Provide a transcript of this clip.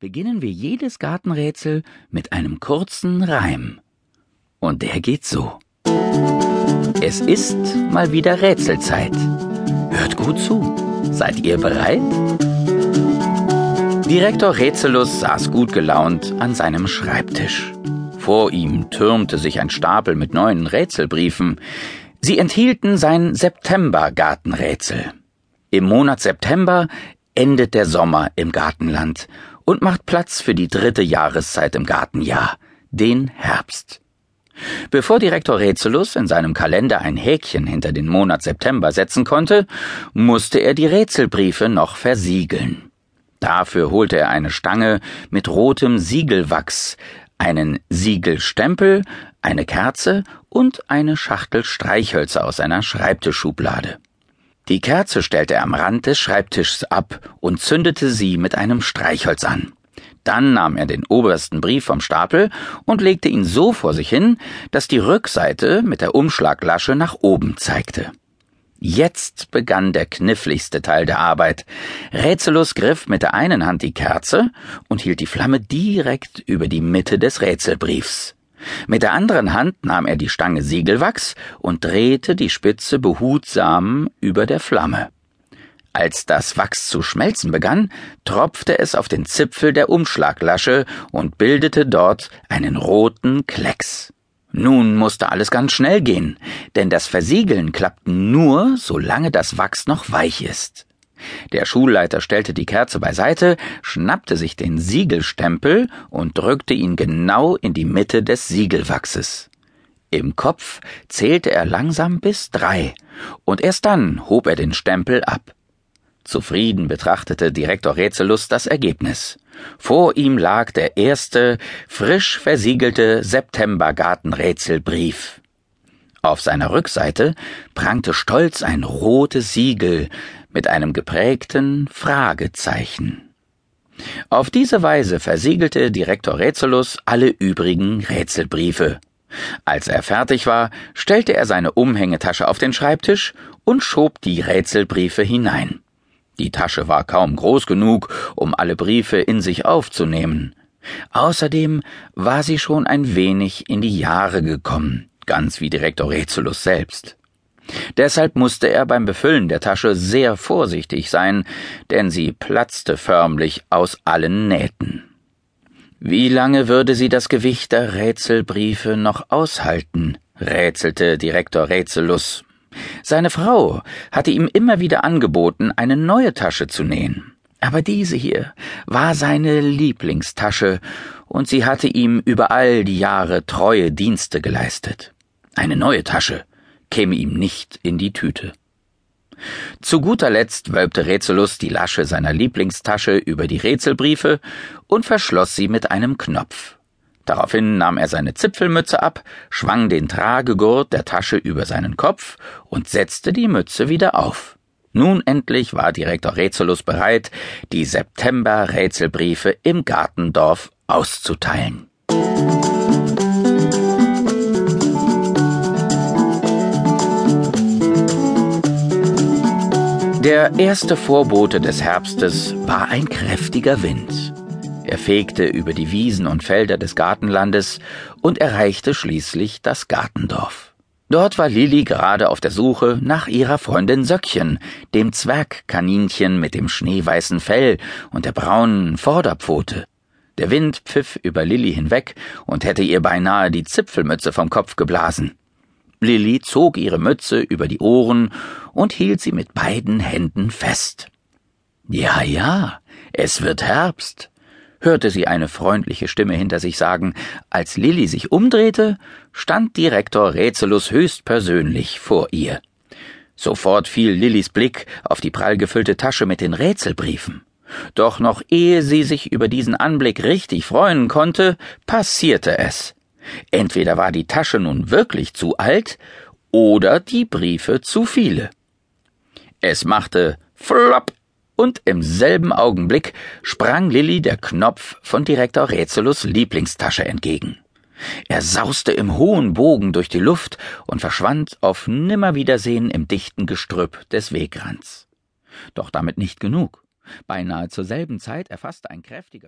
beginnen wir jedes Gartenrätsel mit einem kurzen Reim. Und der geht so. Es ist mal wieder Rätselzeit. Hört gut zu. Seid ihr bereit? Direktor Rätselus saß gut gelaunt an seinem Schreibtisch. Vor ihm türmte sich ein Stapel mit neuen Rätselbriefen. Sie enthielten sein September-Gartenrätsel. Im Monat September endet der Sommer im Gartenland und macht Platz für die dritte Jahreszeit im Gartenjahr, den Herbst. Bevor Direktor Rätselus in seinem Kalender ein Häkchen hinter den Monat September setzen konnte, musste er die Rätselbriefe noch versiegeln. Dafür holte er eine Stange mit rotem Siegelwachs, einen Siegelstempel, eine Kerze und eine Schachtel Streichhölzer aus seiner Schreibtischschublade. Die Kerze stellte er am Rand des Schreibtischs ab und zündete sie mit einem Streichholz an. Dann nahm er den obersten Brief vom Stapel und legte ihn so vor sich hin, dass die Rückseite mit der Umschlaglasche nach oben zeigte. Jetzt begann der kniffligste Teil der Arbeit. Rätselus griff mit der einen Hand die Kerze und hielt die Flamme direkt über die Mitte des Rätselbriefs. Mit der anderen Hand nahm er die Stange Siegelwachs und drehte die Spitze behutsam über der Flamme. Als das Wachs zu schmelzen begann, tropfte es auf den Zipfel der Umschlaglasche und bildete dort einen roten Klecks. Nun musste alles ganz schnell gehen, denn das Versiegeln klappt nur, solange das Wachs noch weich ist. Der Schulleiter stellte die Kerze beiseite, schnappte sich den Siegelstempel und drückte ihn genau in die Mitte des Siegelwachses. Im Kopf zählte er langsam bis drei, und erst dann hob er den Stempel ab. Zufrieden betrachtete Direktor Rätselus das Ergebnis. Vor ihm lag der erste, frisch versiegelte Septembergartenrätselbrief. Auf seiner Rückseite prangte stolz ein rotes Siegel mit einem geprägten Fragezeichen. Auf diese Weise versiegelte Direktor Rätselus alle übrigen Rätselbriefe. Als er fertig war, stellte er seine Umhängetasche auf den Schreibtisch und schob die Rätselbriefe hinein. Die Tasche war kaum groß genug, um alle Briefe in sich aufzunehmen. Außerdem war sie schon ein wenig in die Jahre gekommen, ganz wie Direktor Rätselus selbst. Deshalb musste er beim Befüllen der Tasche sehr vorsichtig sein, denn sie platzte förmlich aus allen Nähten. Wie lange würde sie das Gewicht der Rätselbriefe noch aushalten? rätselte Direktor Rätselus seine Frau hatte ihm immer wieder angeboten, eine neue Tasche zu nähen. Aber diese hier war seine Lieblingstasche, und sie hatte ihm über all die Jahre treue Dienste geleistet. Eine neue Tasche käme ihm nicht in die Tüte. Zu guter Letzt wölbte Rätselus die Lasche seiner Lieblingstasche über die Rätselbriefe und verschloss sie mit einem Knopf. Daraufhin nahm er seine Zipfelmütze ab, schwang den Tragegurt der Tasche über seinen Kopf und setzte die Mütze wieder auf. Nun endlich war Direktor Rätselus bereit, die September-Rätselbriefe im Gartendorf auszuteilen. Der erste Vorbote des Herbstes war ein kräftiger Wind. Er fegte über die Wiesen und Felder des Gartenlandes und erreichte schließlich das Gartendorf. Dort war Lilli gerade auf der Suche nach ihrer Freundin Söckchen, dem Zwergkaninchen mit dem schneeweißen Fell und der braunen Vorderpfote. Der Wind pfiff über Lilli hinweg und hätte ihr beinahe die Zipfelmütze vom Kopf geblasen. Lilli zog ihre Mütze über die Ohren und hielt sie mit beiden Händen fest. Ja, ja, es wird Herbst hörte sie eine freundliche Stimme hinter sich sagen. Als Lilli sich umdrehte, stand Direktor Rätselus höchstpersönlich vor ihr. Sofort fiel Lillis Blick auf die prall gefüllte Tasche mit den Rätselbriefen. Doch noch ehe sie sich über diesen Anblick richtig freuen konnte, passierte es. Entweder war die Tasche nun wirklich zu alt, oder die Briefe zu viele. Es machte flopp und im selben Augenblick sprang Lilli der Knopf von Direktor Rätselus Lieblingstasche entgegen. Er sauste im hohen Bogen durch die Luft und verschwand auf Nimmerwiedersehen im dichten Gestrüpp des Wegrands. Doch damit nicht genug. Beinahe zur selben Zeit erfasste ein kräftiger